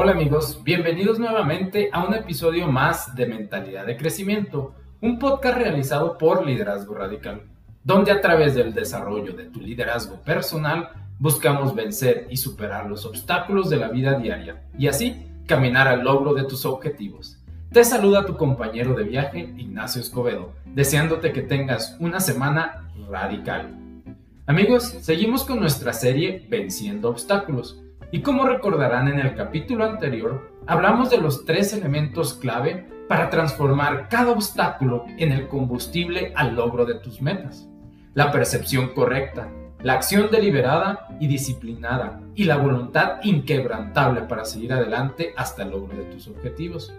Hola amigos, bienvenidos nuevamente a un episodio más de Mentalidad de Crecimiento, un podcast realizado por Liderazgo Radical, donde a través del desarrollo de tu liderazgo personal buscamos vencer y superar los obstáculos de la vida diaria y así caminar al logro de tus objetivos. Te saluda tu compañero de viaje, Ignacio Escobedo, deseándote que tengas una semana radical. Amigos, seguimos con nuestra serie Venciendo Obstáculos y como recordarán en el capítulo anterior, hablamos de los tres elementos clave para transformar cada obstáculo en el combustible al logro de tus metas. La percepción correcta, la acción deliberada y disciplinada y la voluntad inquebrantable para seguir adelante hasta el logro de tus objetivos.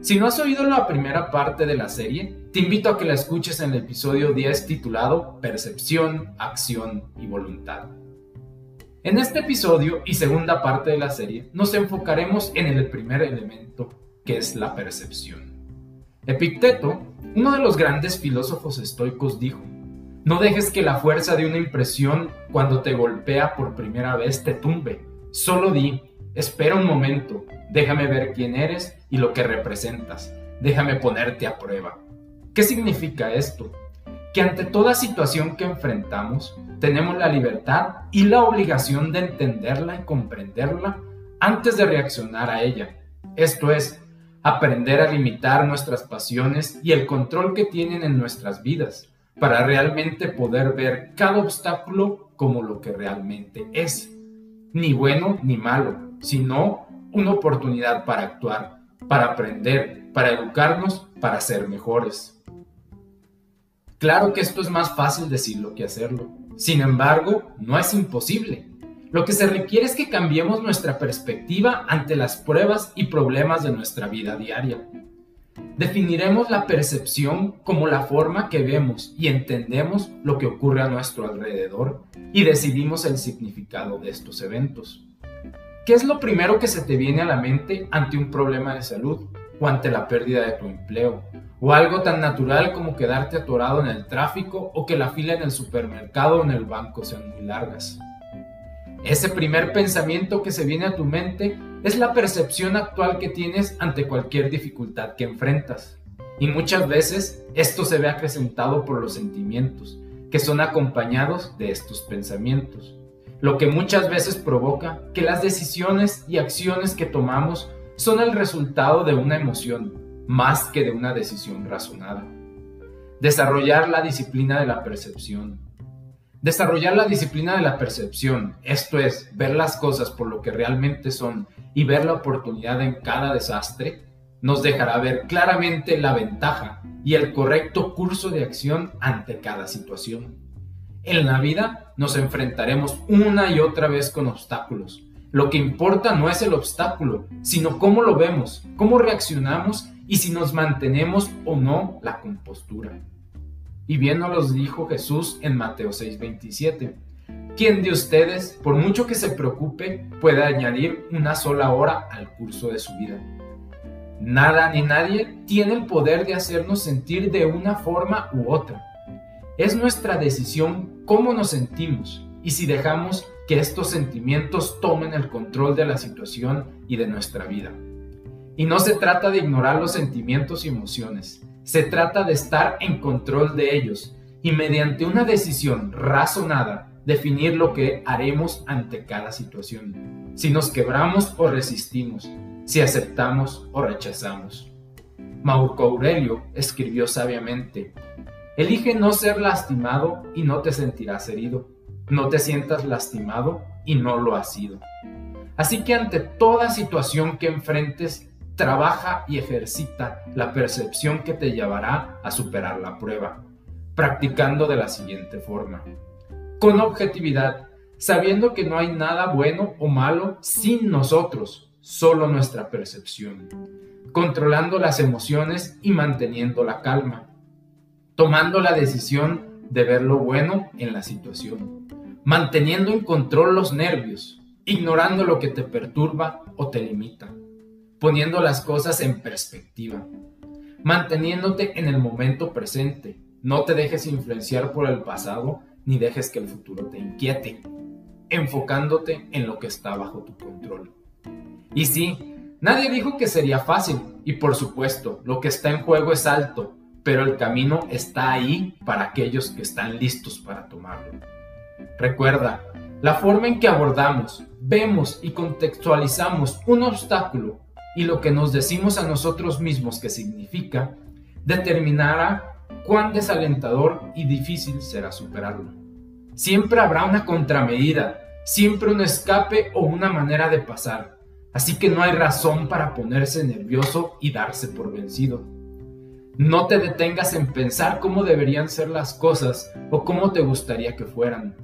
Si no has oído la primera parte de la serie, te invito a que la escuches en el episodio 10 titulado Percepción, Acción y Voluntad. En este episodio y segunda parte de la serie nos enfocaremos en el primer elemento, que es la percepción. Epicteto, uno de los grandes filósofos estoicos, dijo, no dejes que la fuerza de una impresión cuando te golpea por primera vez te tumbe, solo di, espera un momento, déjame ver quién eres y lo que representas, déjame ponerte a prueba. ¿Qué significa esto? Que ante toda situación que enfrentamos, tenemos la libertad y la obligación de entenderla y comprenderla antes de reaccionar a ella. Esto es, aprender a limitar nuestras pasiones y el control que tienen en nuestras vidas para realmente poder ver cada obstáculo como lo que realmente es. Ni bueno ni malo, sino una oportunidad para actuar, para aprender, para educarnos, para ser mejores. Claro que esto es más fácil decirlo que hacerlo. Sin embargo, no es imposible. Lo que se requiere es que cambiemos nuestra perspectiva ante las pruebas y problemas de nuestra vida diaria. Definiremos la percepción como la forma que vemos y entendemos lo que ocurre a nuestro alrededor y decidimos el significado de estos eventos. ¿Qué es lo primero que se te viene a la mente ante un problema de salud ante la pérdida de tu empleo o algo tan natural como quedarte atorado en el tráfico o que la fila en el supermercado o en el banco sean muy largas. Ese primer pensamiento que se viene a tu mente es la percepción actual que tienes ante cualquier dificultad que enfrentas. Y muchas veces esto se ve acrecentado por los sentimientos, que son acompañados de estos pensamientos, lo que muchas veces provoca que las decisiones y acciones que tomamos son el resultado de una emoción, más que de una decisión razonada. Desarrollar la disciplina de la percepción. Desarrollar la disciplina de la percepción, esto es, ver las cosas por lo que realmente son y ver la oportunidad en cada desastre, nos dejará ver claramente la ventaja y el correcto curso de acción ante cada situación. En la vida nos enfrentaremos una y otra vez con obstáculos. Lo que importa no es el obstáculo, sino cómo lo vemos, cómo reaccionamos y si nos mantenemos o no la compostura. Y bien nos los dijo Jesús en Mateo 6:27. ¿Quién de ustedes, por mucho que se preocupe, puede añadir una sola hora al curso de su vida? Nada ni nadie tiene el poder de hacernos sentir de una forma u otra. Es nuestra decisión cómo nos sentimos y si dejamos que estos sentimientos tomen el control de la situación y de nuestra vida. Y no se trata de ignorar los sentimientos y emociones, se trata de estar en control de ellos y mediante una decisión razonada definir lo que haremos ante cada situación, si nos quebramos o resistimos, si aceptamos o rechazamos. Marco Aurelio escribió sabiamente, elige no ser lastimado y no te sentirás herido, no te sientas lastimado y no lo has sido. Así que ante toda situación que enfrentes, trabaja y ejercita la percepción que te llevará a superar la prueba, practicando de la siguiente forma. Con objetividad, sabiendo que no hay nada bueno o malo sin nosotros, solo nuestra percepción. Controlando las emociones y manteniendo la calma. Tomando la decisión de ver lo bueno en la situación. Manteniendo en control los nervios, ignorando lo que te perturba o te limita poniendo las cosas en perspectiva, manteniéndote en el momento presente. No te dejes influenciar por el pasado ni dejes que el futuro te inquiete, enfocándote en lo que está bajo tu control. Y sí, nadie dijo que sería fácil, y por supuesto, lo que está en juego es alto, pero el camino está ahí para aquellos que están listos para tomarlo. Recuerda, la forma en que abordamos, vemos y contextualizamos un obstáculo y lo que nos decimos a nosotros mismos que significa, determinará cuán desalentador y difícil será superarlo. Siempre habrá una contramedida, siempre un escape o una manera de pasar, así que no hay razón para ponerse nervioso y darse por vencido. No te detengas en pensar cómo deberían ser las cosas o cómo te gustaría que fueran.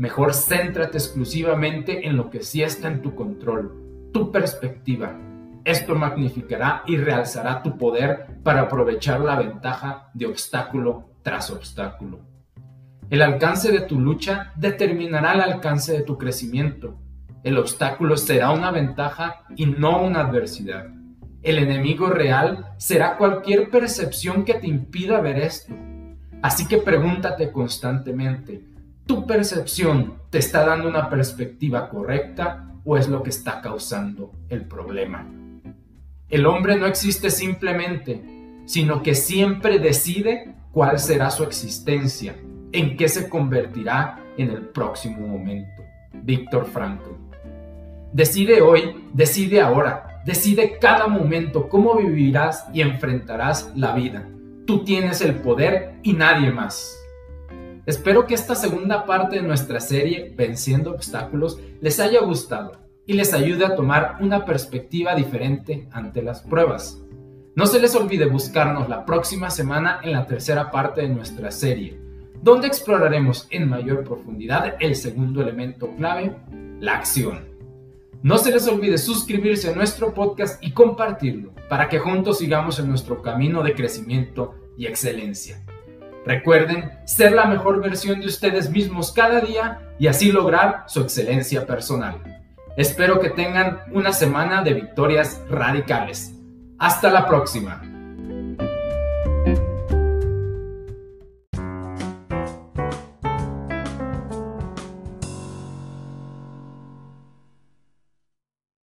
Mejor céntrate exclusivamente en lo que sí está en tu control, tu perspectiva. Esto magnificará y realzará tu poder para aprovechar la ventaja de obstáculo tras obstáculo. El alcance de tu lucha determinará el alcance de tu crecimiento. El obstáculo será una ventaja y no una adversidad. El enemigo real será cualquier percepción que te impida ver esto. Así que pregúntate constantemente, ¿tu percepción te está dando una perspectiva correcta o es lo que está causando el problema? El hombre no existe simplemente, sino que siempre decide cuál será su existencia, en qué se convertirá en el próximo momento. Víctor Frankl. Decide hoy, decide ahora, Decide cada momento cómo vivirás y enfrentarás la vida. Tú tienes el poder y nadie más. Espero que esta segunda parte de nuestra serie, Venciendo Obstáculos, les haya gustado y les ayude a tomar una perspectiva diferente ante las pruebas. No se les olvide buscarnos la próxima semana en la tercera parte de nuestra serie, donde exploraremos en mayor profundidad el segundo elemento clave, la acción. No se les olvide suscribirse a nuestro podcast y compartirlo para que juntos sigamos en nuestro camino de crecimiento y excelencia. Recuerden ser la mejor versión de ustedes mismos cada día y así lograr su excelencia personal. Espero que tengan una semana de victorias radicales. Hasta la próxima.